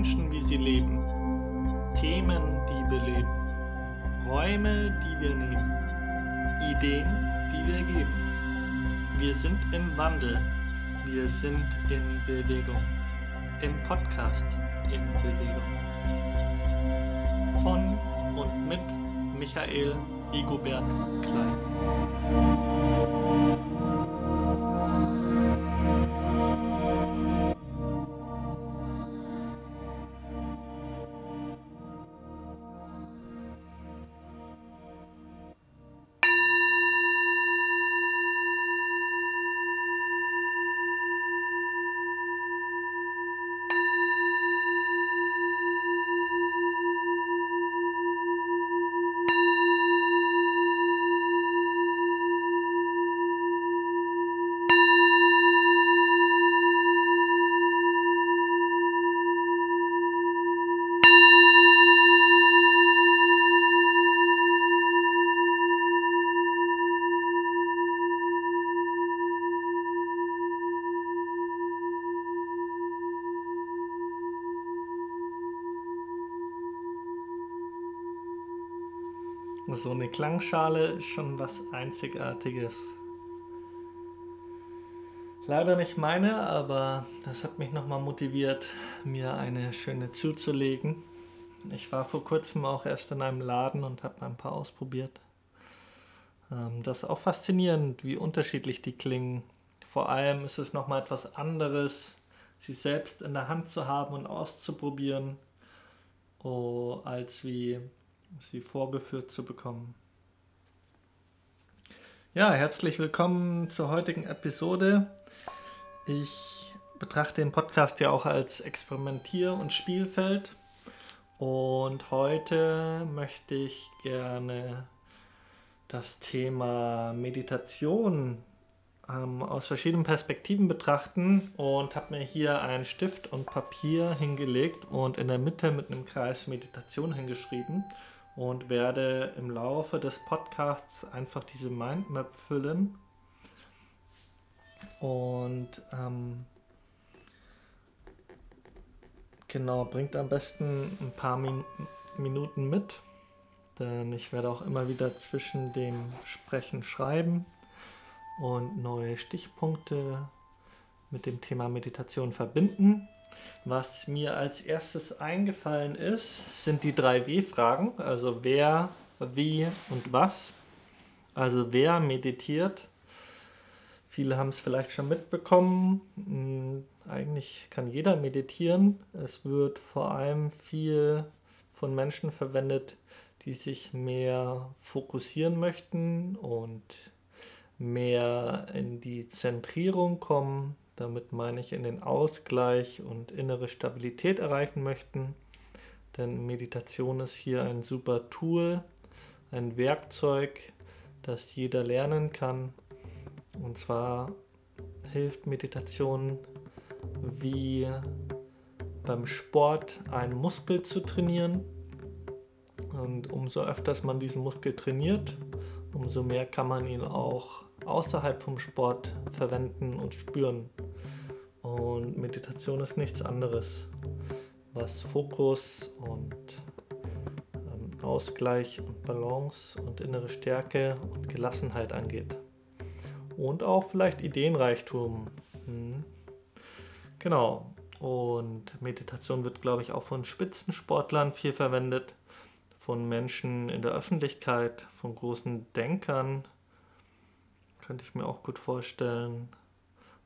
Menschen, wie sie leben. Themen, die wir leben. Räume, die wir nehmen. Ideen, die wir geben. Wir sind im Wandel. Wir sind in Bewegung. Im Podcast in Bewegung. Von und mit Michael Rigobert Klein. So eine Klangschale ist schon was Einzigartiges. Leider nicht meine, aber das hat mich nochmal motiviert, mir eine schöne zuzulegen. Ich war vor kurzem auch erst in einem Laden und habe ein paar ausprobiert. Ähm, das ist auch faszinierend, wie unterschiedlich die klingen. Vor allem ist es nochmal etwas anderes, sie selbst in der Hand zu haben und auszuprobieren, oh, als wie sie vorgeführt zu bekommen. Ja, herzlich willkommen zur heutigen Episode. Ich betrachte den Podcast ja auch als Experimentier- und Spielfeld. Und heute möchte ich gerne das Thema Meditation ähm, aus verschiedenen Perspektiven betrachten und habe mir hier einen Stift und Papier hingelegt und in der Mitte mit einem Kreis Meditation hingeschrieben und werde im Laufe des Podcasts einfach diese Mindmap füllen. Und ähm, genau, bringt am besten ein paar Min Minuten mit, denn ich werde auch immer wieder zwischen dem Sprechen schreiben und neue Stichpunkte mit dem Thema Meditation verbinden. Was mir als erstes eingefallen ist, sind die drei W-Fragen. Also wer, wie und was. Also wer meditiert. Viele haben es vielleicht schon mitbekommen. Hm, eigentlich kann jeder meditieren. Es wird vor allem viel von Menschen verwendet, die sich mehr fokussieren möchten und mehr in die Zentrierung kommen, damit meine ich in den Ausgleich und innere Stabilität erreichen möchten. Denn Meditation ist hier ein super Tool, ein Werkzeug, das jeder lernen kann. Und zwar hilft Meditation wie beim Sport einen Muskel zu trainieren. Und umso öfters man diesen Muskel trainiert, umso mehr kann man ihn auch außerhalb vom Sport verwenden und spüren. Und Meditation ist nichts anderes, was Fokus und ähm, Ausgleich und Balance und innere Stärke und Gelassenheit angeht. Und auch vielleicht Ideenreichtum. Hm. Genau. Und Meditation wird, glaube ich, auch von Spitzensportlern viel verwendet, von Menschen in der Öffentlichkeit, von großen Denkern, könnte ich mir auch gut vorstellen,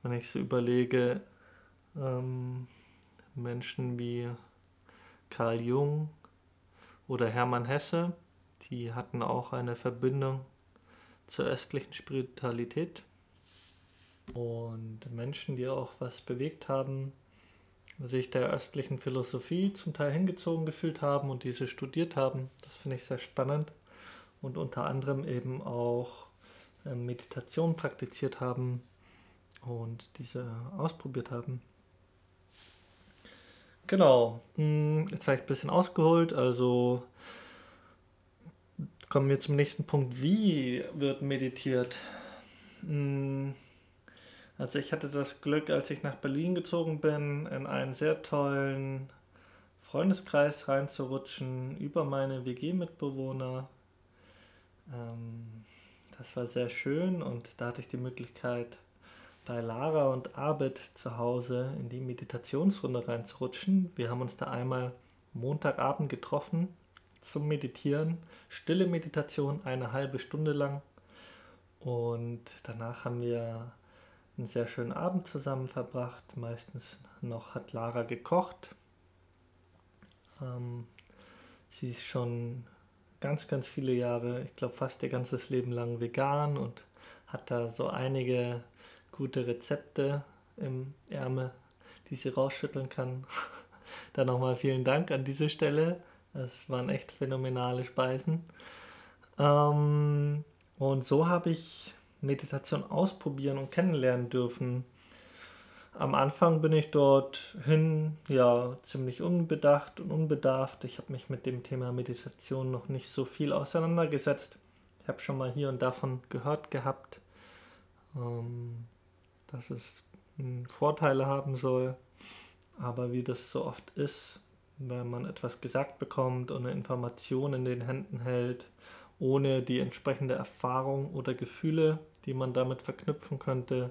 wenn ich so überlege, ähm, Menschen wie Carl Jung oder Hermann Hesse, die hatten auch eine Verbindung zur östlichen Spiritualität. Und Menschen, die auch was bewegt haben, sich der östlichen Philosophie zum Teil hingezogen gefühlt haben und diese studiert haben, das finde ich sehr spannend. Und unter anderem eben auch ähm, Meditation praktiziert haben und diese ausprobiert haben. Genau, jetzt habe ich ein bisschen ausgeholt, also kommen wir zum nächsten Punkt. Wie wird meditiert? Hm, also ich hatte das Glück, als ich nach Berlin gezogen bin, in einen sehr tollen Freundeskreis reinzurutschen, über meine WG-Mitbewohner. Ähm, das war sehr schön und da hatte ich die Möglichkeit, bei Lara und Abed zu Hause in die Meditationsrunde reinzurutschen. Wir haben uns da einmal Montagabend getroffen zum Meditieren. Stille Meditation, eine halbe Stunde lang. Und danach haben wir einen sehr schönen Abend zusammen verbracht. Meistens noch hat Lara gekocht. Ähm, sie ist schon ganz, ganz viele Jahre, ich glaube fast ihr ganzes Leben lang vegan und hat da so einige gute Rezepte im Ärmel, die sie rausschütteln kann. Dann nochmal vielen Dank an diese Stelle. Das waren echt phänomenale Speisen. Ähm, und so habe ich Meditation ausprobieren und kennenlernen dürfen. Am Anfang bin ich dorthin ja ziemlich unbedacht und unbedarft. Ich habe mich mit dem Thema Meditation noch nicht so viel auseinandergesetzt. Ich habe schon mal hier und davon gehört gehabt, ähm, dass es Vorteile haben soll. Aber wie das so oft ist, wenn man etwas gesagt bekommt und eine Information in den Händen hält, ohne die entsprechende Erfahrung oder Gefühle, die man damit verknüpfen könnte,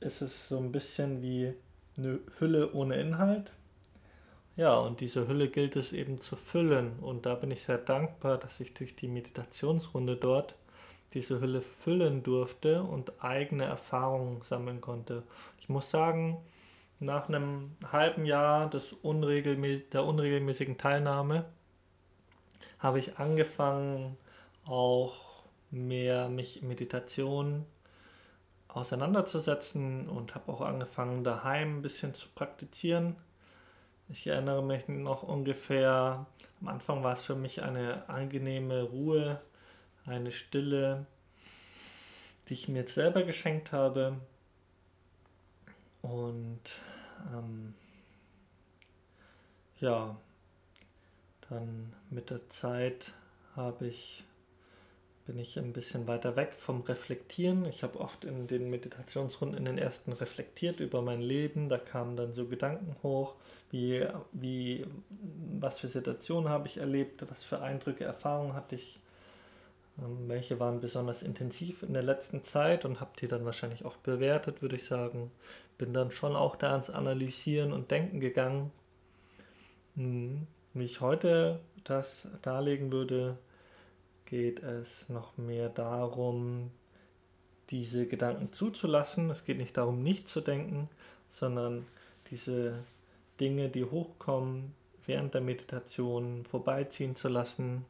ist es so ein bisschen wie eine Hülle ohne Inhalt. Ja, und diese Hülle gilt es eben zu füllen. Und da bin ich sehr dankbar, dass ich durch die Meditationsrunde dort diese Hülle füllen durfte und eigene Erfahrungen sammeln konnte. Ich muss sagen, nach einem halben Jahr des unregelmäß der unregelmäßigen Teilnahme habe ich angefangen, auch mehr mich Meditation auseinanderzusetzen und habe auch angefangen, daheim ein bisschen zu praktizieren. Ich erinnere mich noch ungefähr, am Anfang war es für mich eine angenehme Ruhe, eine Stille, die ich mir jetzt selber geschenkt habe. Und ähm, ja, dann mit der Zeit habe ich bin ich ein bisschen weiter weg vom Reflektieren. Ich habe oft in den Meditationsrunden in den ersten reflektiert über mein Leben. Da kamen dann so Gedanken hoch, wie, wie was für Situationen habe ich erlebt, was für Eindrücke, Erfahrungen hatte ich, welche waren besonders intensiv in der letzten Zeit und habe die dann wahrscheinlich auch bewertet, würde ich sagen. Bin dann schon auch da ans Analysieren und Denken gegangen. Hm, wie ich heute das darlegen würde, geht es noch mehr darum, diese Gedanken zuzulassen. Es geht nicht darum, nicht zu denken, sondern diese Dinge, die hochkommen, während der Meditation vorbeiziehen zu lassen,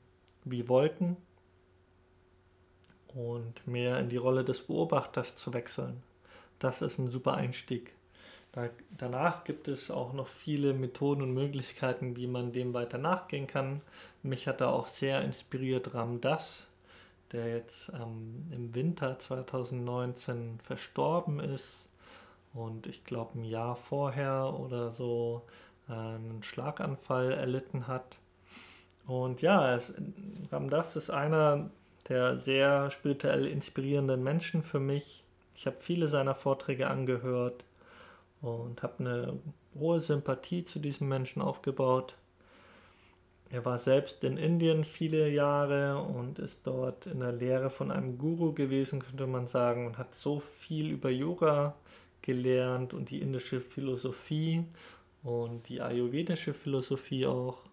wie Wolken und mehr in die Rolle des Beobachters zu wechseln. Das ist ein super Einstieg. Da, danach gibt es auch noch viele Methoden und Möglichkeiten, wie man dem weiter nachgehen kann. Mich hat da auch sehr inspiriert Ram Das, der jetzt ähm, im Winter 2019 verstorben ist und ich glaube ein Jahr vorher oder so äh, einen Schlaganfall erlitten hat. Und ja, es, Ram Das ist einer der sehr spirituell inspirierenden Menschen für mich. Ich habe viele seiner Vorträge angehört und habe eine hohe Sympathie zu diesem Menschen aufgebaut. Er war selbst in Indien viele Jahre und ist dort in der Lehre von einem Guru gewesen, könnte man sagen, und hat so viel über Yoga gelernt und die indische Philosophie und die ayurvedische Philosophie auch.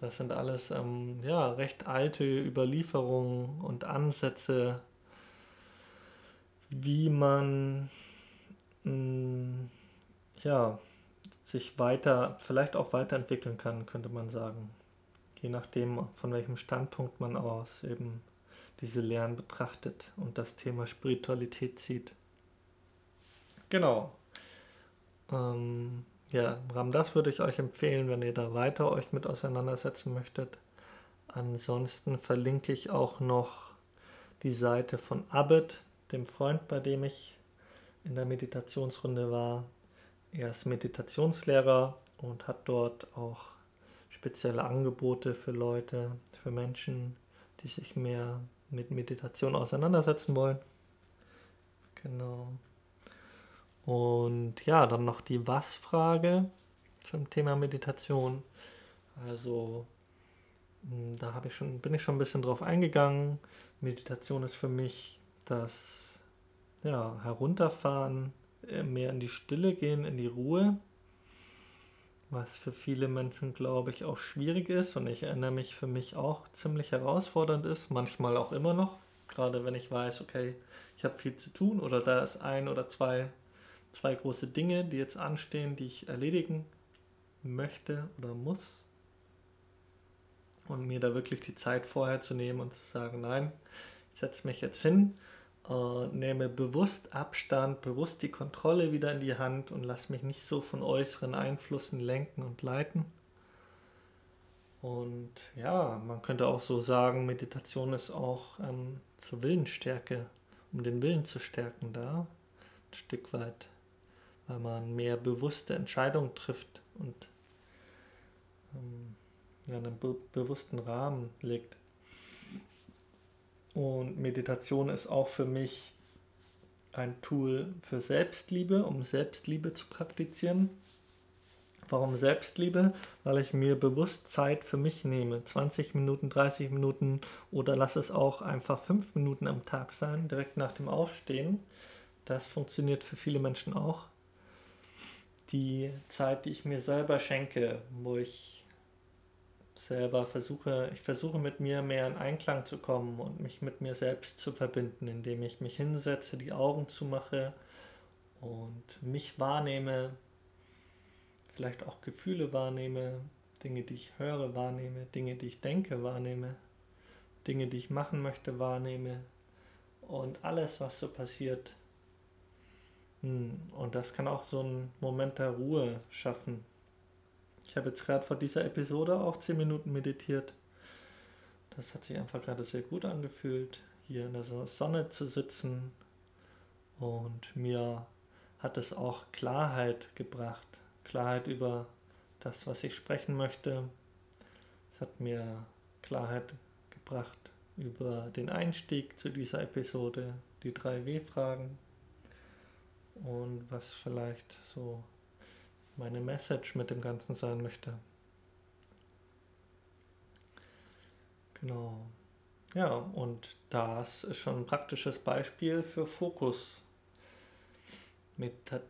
Das sind alles ähm, ja, recht alte Überlieferungen und Ansätze, wie man mh, ja, sich weiter, vielleicht auch weiterentwickeln kann, könnte man sagen. Je nachdem, von welchem Standpunkt man aus eben diese Lehren betrachtet und das Thema Spiritualität sieht. Genau. Ähm, ja, Ramdas würde ich euch empfehlen, wenn ihr da weiter euch mit auseinandersetzen möchtet. Ansonsten verlinke ich auch noch die Seite von Abed, dem Freund, bei dem ich in der Meditationsrunde war. Er ist Meditationslehrer und hat dort auch spezielle Angebote für Leute, für Menschen, die sich mehr mit Meditation auseinandersetzen wollen. Genau. Und ja, dann noch die Was-Frage. zum Thema Meditation. Also hm, da habe ich schon, bin ich schon ein bisschen drauf eingegangen. Meditation ist für mich das ja, Herunterfahren, äh, mehr in die Stille gehen, in die Ruhe, was für viele Menschen, glaube ich, auch schwierig ist und ich erinnere mich für mich auch ziemlich herausfordernd ist, manchmal auch immer noch, gerade wenn ich weiß, okay, ich habe viel zu tun oder da ist ein oder zwei, zwei große Dinge, die jetzt anstehen, die ich erledigen möchte oder muss und mir da wirklich die Zeit vorher zu nehmen und zu sagen, nein, ich setze mich jetzt hin, äh, nehme bewusst Abstand, bewusst die Kontrolle wieder in die Hand und lasse mich nicht so von äußeren Einflüssen lenken und leiten. Und ja, man könnte auch so sagen, Meditation ist auch ähm, zur Willensstärke, um den Willen zu stärken da, ein Stück weit, weil man mehr bewusste Entscheidungen trifft und ähm, einen be bewussten Rahmen legt. Und Meditation ist auch für mich ein Tool für Selbstliebe, um Selbstliebe zu praktizieren. Warum Selbstliebe? Weil ich mir bewusst Zeit für mich nehme. 20 Minuten, 30 Minuten oder lass es auch einfach 5 Minuten am Tag sein, direkt nach dem Aufstehen. Das funktioniert für viele Menschen auch. Die Zeit, die ich mir selber schenke, wo ich selber versuche, ich versuche mit mir mehr in Einklang zu kommen und mich mit mir selbst zu verbinden, indem ich mich hinsetze, die Augen zumache und mich wahrnehme, vielleicht auch Gefühle wahrnehme, Dinge, die ich höre, wahrnehme, Dinge, die ich denke, wahrnehme, Dinge, die ich machen möchte, wahrnehme und alles, was so passiert. Hm, und das kann auch so einen Moment der Ruhe schaffen, ich habe jetzt gerade vor dieser Episode auch 10 Minuten meditiert. Das hat sich einfach gerade sehr gut angefühlt, hier in der Sonne zu sitzen. Und mir hat es auch Klarheit gebracht. Klarheit über das, was ich sprechen möchte. Es hat mir Klarheit gebracht über den Einstieg zu dieser Episode, die drei W-Fragen und was vielleicht so meine Message mit dem Ganzen sein möchte. Genau. Ja, und das ist schon ein praktisches Beispiel für Fokus.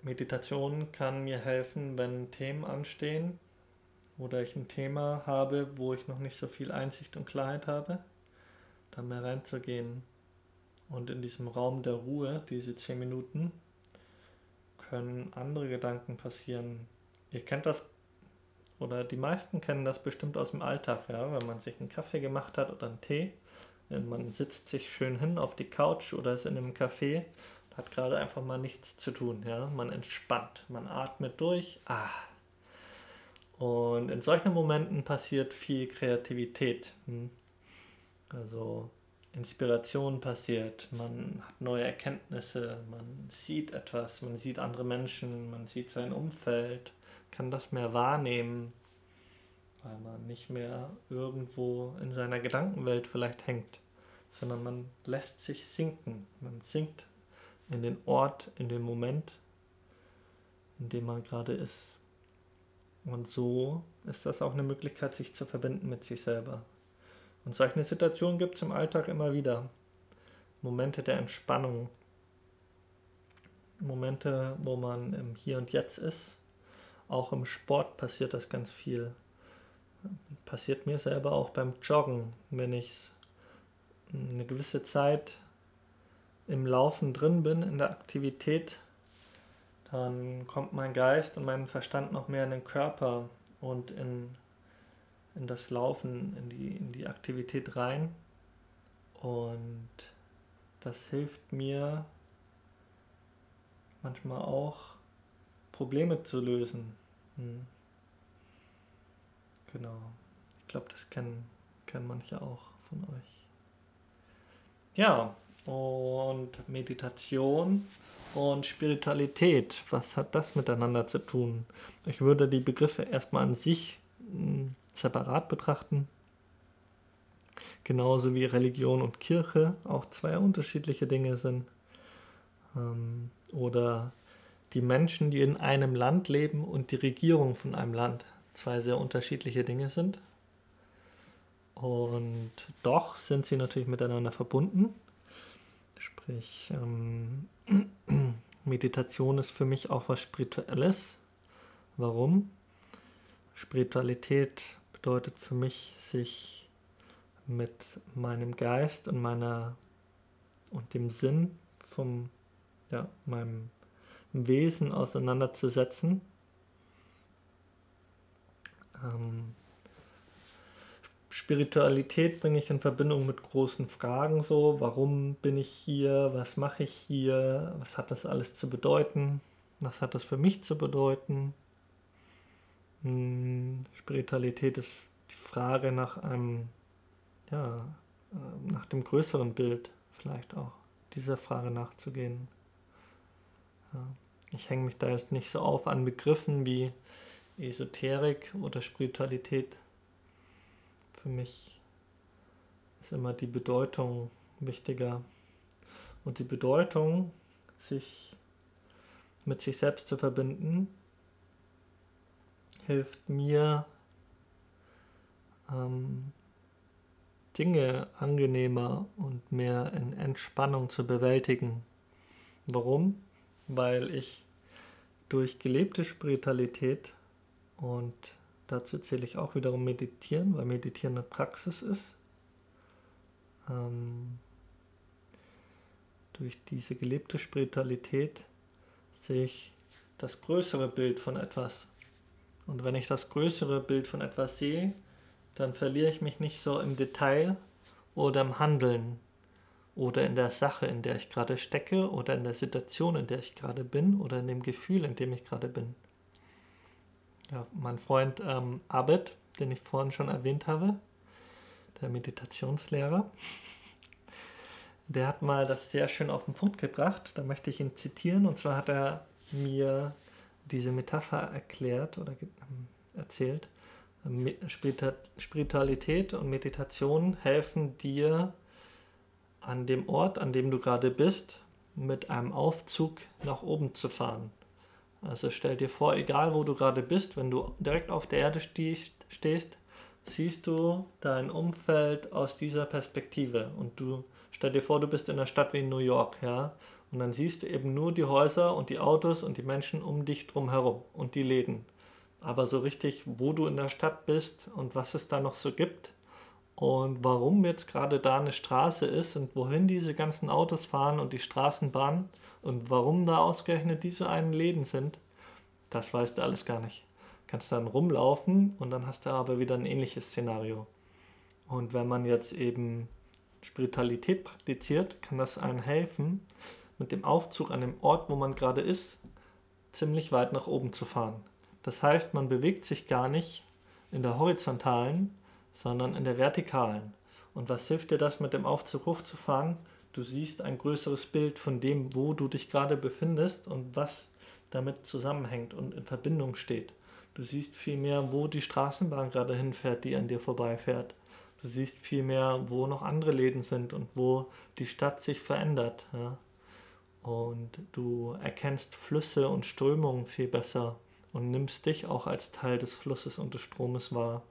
Meditation kann mir helfen, wenn Themen anstehen oder ich ein Thema habe, wo ich noch nicht so viel Einsicht und Klarheit habe, dann mehr reinzugehen. Und in diesem Raum der Ruhe, diese zehn Minuten, können andere Gedanken passieren, Ihr kennt das, oder die meisten kennen das bestimmt aus dem Alltag, ja, wenn man sich einen Kaffee gemacht hat oder einen Tee. Man sitzt sich schön hin auf die Couch oder ist in einem Café hat gerade einfach mal nichts zu tun. Ja? Man entspannt, man atmet durch. Ah. Und in solchen Momenten passiert viel Kreativität. Hm. Also Inspiration passiert, man hat neue Erkenntnisse, man sieht etwas, man sieht andere Menschen, man sieht sein Umfeld kann das mehr wahrnehmen, weil man nicht mehr irgendwo in seiner Gedankenwelt vielleicht hängt, sondern man lässt sich sinken. Man sinkt in den Ort, in den Moment, in dem man gerade ist. Und so ist das auch eine Möglichkeit, sich zu verbinden mit sich selber. Und solche Situationen gibt es im Alltag immer wieder. Momente der Entspannung. Momente, wo man im Hier und Jetzt ist auch im Sport passiert das ganz viel. Passiert mir selber auch beim Joggen, wenn ich eine gewisse Zeit im Laufen drin bin, in der Aktivität, dann kommt mein Geist und mein Verstand noch mehr in den Körper und in, in das Laufen, in die, in die Aktivität rein. Und das hilft mir manchmal auch, Probleme zu lösen. Hm. Genau. Ich glaube, das kennen, kennen manche auch von euch. Ja, und Meditation und Spiritualität, was hat das miteinander zu tun? Ich würde die Begriffe erstmal an sich hm, separat betrachten. Genauso wie Religion und Kirche auch zwei unterschiedliche Dinge sind. Ähm, oder die Menschen, die in einem Land leben und die Regierung von einem Land zwei sehr unterschiedliche Dinge sind. Und doch sind sie natürlich miteinander verbunden. Sprich, ähm, Meditation ist für mich auch was Spirituelles. Warum? Spiritualität bedeutet für mich, sich mit meinem Geist und meiner und dem Sinn vom ja, meinem Wesen auseinanderzusetzen. Ähm, Spiritualität bringe ich in Verbindung mit großen Fragen so, warum bin ich hier, was mache ich hier, was hat das alles zu bedeuten, was hat das für mich zu bedeuten. Spiritualität ist die Frage nach einem, ja, äh, nach dem größeren Bild vielleicht auch, dieser Frage nachzugehen. Ja. Ich hänge mich da jetzt nicht so auf an Begriffen wie Esoterik oder Spiritualität. Für mich ist immer die Bedeutung wichtiger. Und die Bedeutung, sich mit sich selbst zu verbinden, hilft mir, ähm, Dinge angenehmer und mehr in Entspannung zu bewältigen. Warum? Weil ich durch gelebte Spiritualität und dazu zähle ich auch wiederum Meditieren, weil Meditieren eine Praxis ist. Ähm, durch diese gelebte Spiritualität sehe ich das größere Bild von etwas. Und wenn ich das größere Bild von etwas sehe, dann verliere ich mich nicht so im Detail oder im Handeln oder in der Sache, in der ich gerade stecke oder in der Situation, in der ich gerade bin oder in dem Gefühl, in dem ich gerade bin. Ja, mein Freund ähm, Abed, den ich vorhin schon erwähnt habe, der Meditationslehrer, der hat mal das sehr schön auf den Punkt gebracht. Da möchte ich ihn zitieren. Und zwar hat er mir diese Metapher erklärt oder ähm, erzählt. Spiritualität und Meditation helfen dir an dem Ort, an dem du gerade bist, mit einem Aufzug nach oben zu fahren. Also stell dir vor, egal wo du gerade bist, wenn du direkt auf der Erde stehst, stehst, siehst du dein Umfeld aus dieser Perspektive. Und du stell dir vor, du bist in einer Stadt wie New York, ja, und dann siehst du eben nur die Häuser und die Autos und die Menschen um dich drum herum und die Läden. Aber so richtig, wo du in der Stadt bist und was es da noch so gibt und warum jetzt gerade da eine Straße ist und wohin diese ganzen Autos fahren und die Straßenbahn und warum da ausgerechnet diese einen Läden sind, das weißt du alles gar nicht. Kannst dann rumlaufen und dann hast du aber wieder ein ähnliches Szenario. Und wenn man jetzt eben Spiritualität praktiziert, kann das einem helfen, mit dem Aufzug an dem Ort, wo man gerade ist, ziemlich weit nach oben zu fahren. Das heißt, man bewegt sich gar nicht in der horizontalen, sondern in der vertikalen. Und was hilft dir das, mit dem Aufzug hochzufahren? Du siehst ein größeres Bild von dem, wo du dich gerade befindest und was damit zusammenhängt und in Verbindung steht. Du siehst viel mehr, wo die Straßenbahn gerade hinfährt, die an dir vorbeifährt. Du siehst viel mehr, wo noch andere Läden sind und wo die Stadt sich verändert. Ja? Und du erkennst Flüsse und Strömungen viel besser und nimmst dich auch als Teil des Flusses und des Stromes wahr.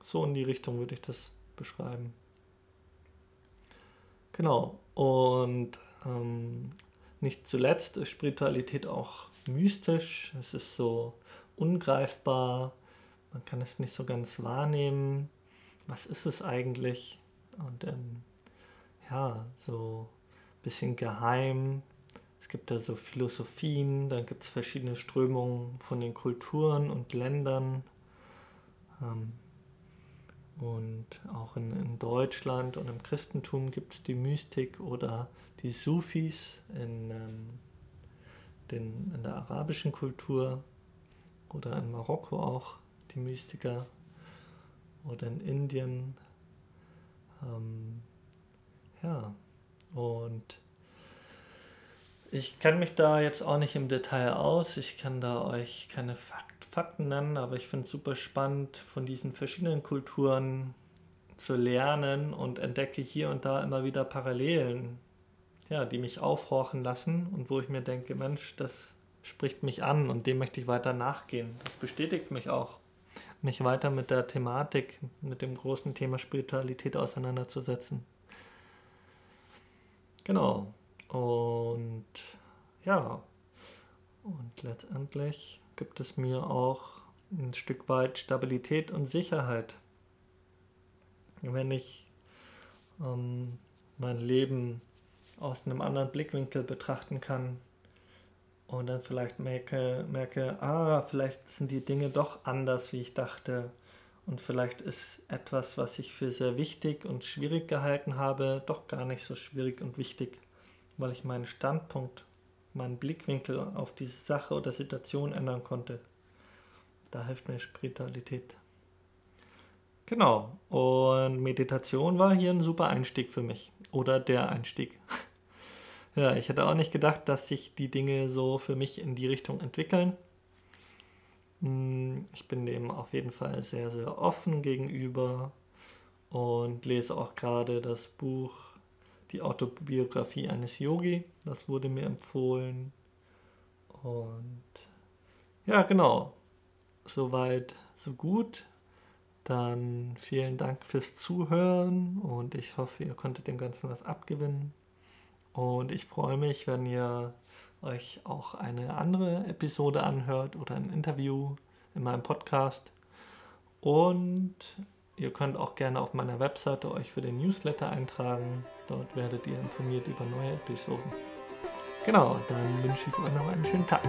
So in die Richtung würde ich das beschreiben. Genau. Und ähm, nicht zuletzt ist Spiritualität auch mystisch. Es ist so ungreifbar. Man kann es nicht so ganz wahrnehmen. Was ist es eigentlich? Und ähm, ja, so bisschen geheim. Es gibt da so Philosophien, dann gibt es verschiedene Strömungen von den Kulturen und Ländern. Ähm, und auch in, in Deutschland und im Christentum gibt es die Mystik oder die Sufis in, ähm, den, in der arabischen Kultur oder in Marokko auch die Mystiker oder in Indien. Ähm, ja, und ich kenne mich da jetzt auch nicht im Detail aus. Ich kann da euch keine Fakten Fakten nennen, aber ich finde es super spannend, von diesen verschiedenen Kulturen zu lernen und entdecke hier und da immer wieder Parallelen, ja, die mich aufhorchen lassen und wo ich mir denke, Mensch, das spricht mich an und dem möchte ich weiter nachgehen. Das bestätigt mich auch, mich weiter mit der Thematik, mit dem großen Thema Spiritualität auseinanderzusetzen. Genau. Und ja, und letztendlich gibt es mir auch ein Stück weit Stabilität und Sicherheit. Wenn ich ähm, mein Leben aus einem anderen Blickwinkel betrachten kann und dann vielleicht merke, merke, ah, vielleicht sind die Dinge doch anders, wie ich dachte. Und vielleicht ist etwas, was ich für sehr wichtig und schwierig gehalten habe, doch gar nicht so schwierig und wichtig, weil ich meinen Standpunkt, meinen Blickwinkel auf diese Sache oder Situation ändern konnte. Da hilft mir Spiritualität. Genau. Und Meditation war hier ein super Einstieg für mich. Oder der Einstieg. ja, ich hätte auch nicht gedacht, dass sich die Dinge so für mich in die Richtung entwickeln. Hm, ich bin dem auf jeden Fall sehr, sehr offen gegenüber und lese auch gerade das Buch Die Autobiografie eines Yogi. Das wurde mir empfohlen. Und ja, genau. Soweit, so gut. Dann vielen Dank fürs Zuhören und ich hoffe, ihr konntet dem Ganzen was abgewinnen. Und ich freue mich, wenn ihr euch auch eine andere Episode anhört oder ein Interview in meinem Podcast. Und ihr könnt auch gerne auf meiner Webseite euch für den Newsletter eintragen. Dort werdet ihr informiert über neue Episoden. Genau, dann wünsche ich euch noch einen schönen Tag.